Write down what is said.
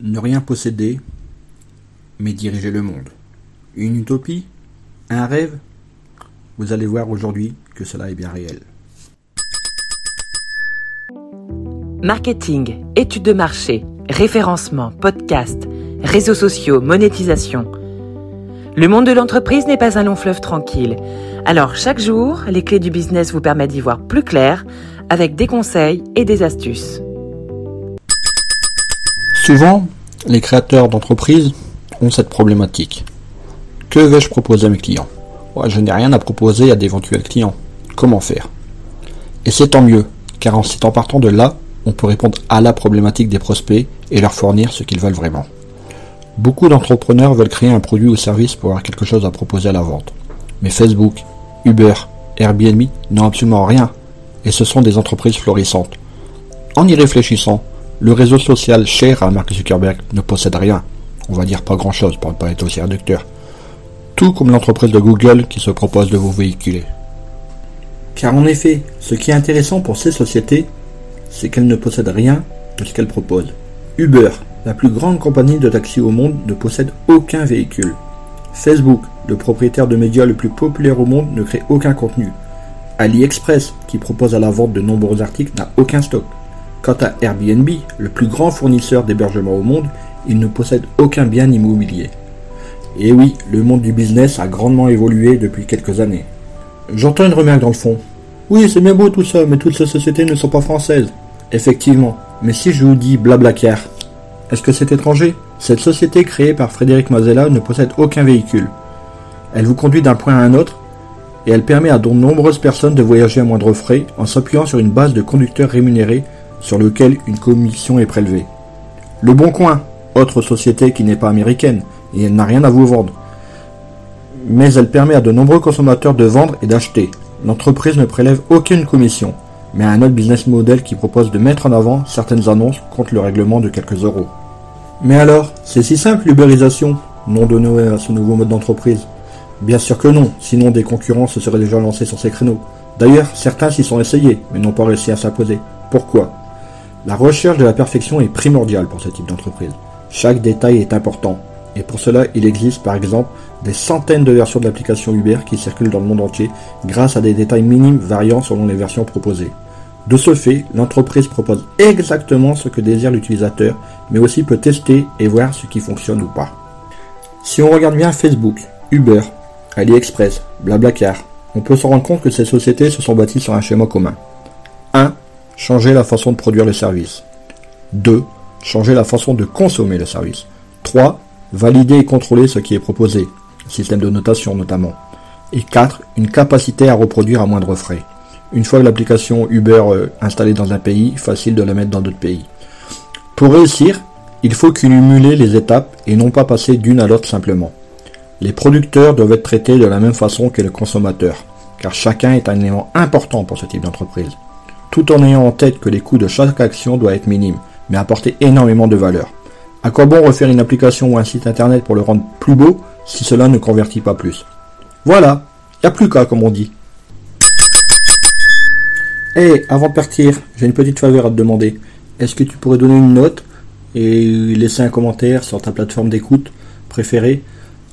Ne rien posséder, mais diriger le monde. Une utopie? Un rêve? Vous allez voir aujourd'hui que cela est bien réel. Marketing, études de marché, référencement, podcast, réseaux sociaux, monétisation. Le monde de l'entreprise n'est pas un long fleuve tranquille. Alors chaque jour, les clés du business vous permettent d'y voir plus clair avec des conseils et des astuces. Souvent, les créateurs d'entreprises ont cette problématique. Que vais-je proposer à mes clients? Je n'ai rien à proposer à d'éventuels clients. Comment faire? Et c'est tant mieux, car en en partant de là, on peut répondre à la problématique des prospects et leur fournir ce qu'ils veulent vraiment. Beaucoup d'entrepreneurs veulent créer un produit ou service pour avoir quelque chose à proposer à la vente. Mais Facebook, Uber, Airbnb n'ont absolument rien, et ce sont des entreprises florissantes. En y réfléchissant, le réseau social cher à Mark Zuckerberg ne possède rien. On va dire pas grand chose pour ne pas être aussi réducteur. Tout comme l'entreprise de Google qui se propose de vous véhiculer. Car en effet, ce qui est intéressant pour ces sociétés, c'est qu'elles ne possèdent rien de ce qu'elles proposent. Uber, la plus grande compagnie de taxi au monde, ne possède aucun véhicule. Facebook, le propriétaire de médias le plus populaire au monde, ne crée aucun contenu. AliExpress, qui propose à la vente de nombreux articles, n'a aucun stock. Quant à Airbnb, le plus grand fournisseur d'hébergement au monde, il ne possède aucun bien immobilier. Et oui, le monde du business a grandement évolué depuis quelques années. J'entends une remarque dans le fond. Oui, c'est bien beau tout ça, mais toutes ces sociétés ne sont pas françaises. Effectivement, mais si je vous dis Blablacar, est-ce que c'est étranger? Cette société créée par Frédéric Mazella ne possède aucun véhicule. Elle vous conduit d'un point à un autre et elle permet à de nombreuses personnes de voyager à moindre frais en s'appuyant sur une base de conducteurs rémunérés sur lequel une commission est prélevée. Le Bon Coin, autre société qui n'est pas américaine, et elle n'a rien à vous vendre. Mais elle permet à de nombreux consommateurs de vendre et d'acheter. L'entreprise ne prélève aucune commission, mais un autre business model qui propose de mettre en avant certaines annonces contre le règlement de quelques euros. Mais alors, c'est si simple l'ubérisation, nom donné à ce nouveau mode d'entreprise Bien sûr que non, sinon des concurrents se seraient déjà lancés sur ces créneaux. D'ailleurs, certains s'y sont essayés, mais n'ont pas réussi à s'imposer. Pourquoi? La recherche de la perfection est primordiale pour ce type d'entreprise. Chaque détail est important. Et pour cela, il existe par exemple des centaines de versions de l'application Uber qui circulent dans le monde entier grâce à des détails minimes variant selon les versions proposées. De ce fait, l'entreprise propose exactement ce que désire l'utilisateur, mais aussi peut tester et voir ce qui fonctionne ou pas. Si on regarde bien Facebook, Uber, AliExpress, Blablacar, on peut se rendre compte que ces sociétés se sont bâties sur un schéma commun. 1 changer la façon de produire le service. 2. Changer la façon de consommer le service. 3. Valider et contrôler ce qui est proposé, système de notation notamment. Et 4. Une capacité à reproduire à moindre frais. Une fois l'application Uber euh, installée dans un pays, facile de la mettre dans d'autres pays. Pour réussir, il faut cumuler les étapes et non pas passer d'une à l'autre simplement. Les producteurs doivent être traités de la même façon que les consommateurs, car chacun est un élément important pour ce type d'entreprise tout en ayant en tête que les coûts de chaque action doivent être minimes, mais apporter énormément de valeur. À quoi bon refaire une application ou un site internet pour le rendre plus beau si cela ne convertit pas plus? Voilà, y a plus qu'à comme on dit. Eh, avant de partir, j'ai une petite faveur à te demander. Est-ce que tu pourrais donner une note et laisser un commentaire sur ta plateforme d'écoute préférée?